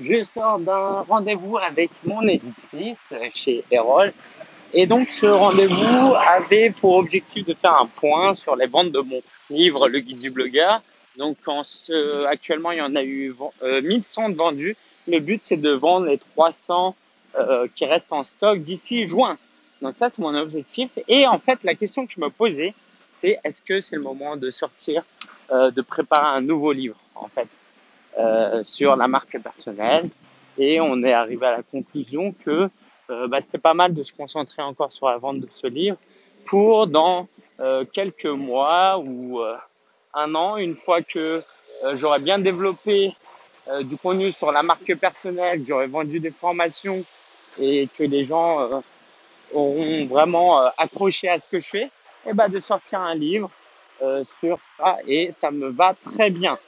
je sors d'un rendez-vous avec mon éditrice chez Erol. Et donc ce rendez-vous avait pour objectif de faire un point sur les ventes de mon livre Le guide du blogueur. Donc actuellement il y en a eu euh, 1100 vendus. Le but c'est de vendre les 300 euh, qui restent en stock d'ici juin. Donc ça c'est mon objectif. Et en fait la question que je me posais c'est est-ce que c'est le moment de sortir, euh, de préparer un nouveau livre en fait? Euh, sur la marque personnelle et on est arrivé à la conclusion que euh, bah, c'était pas mal de se concentrer encore sur la vente de ce livre pour dans euh, quelques mois ou un an, une fois que j'aurais bien développé du contenu sur la marque personnelle, que j'aurais vendu des formations et que les gens auront vraiment accroché à ce que je fais, et bah de sortir un livre sur ça et ça me va très bien.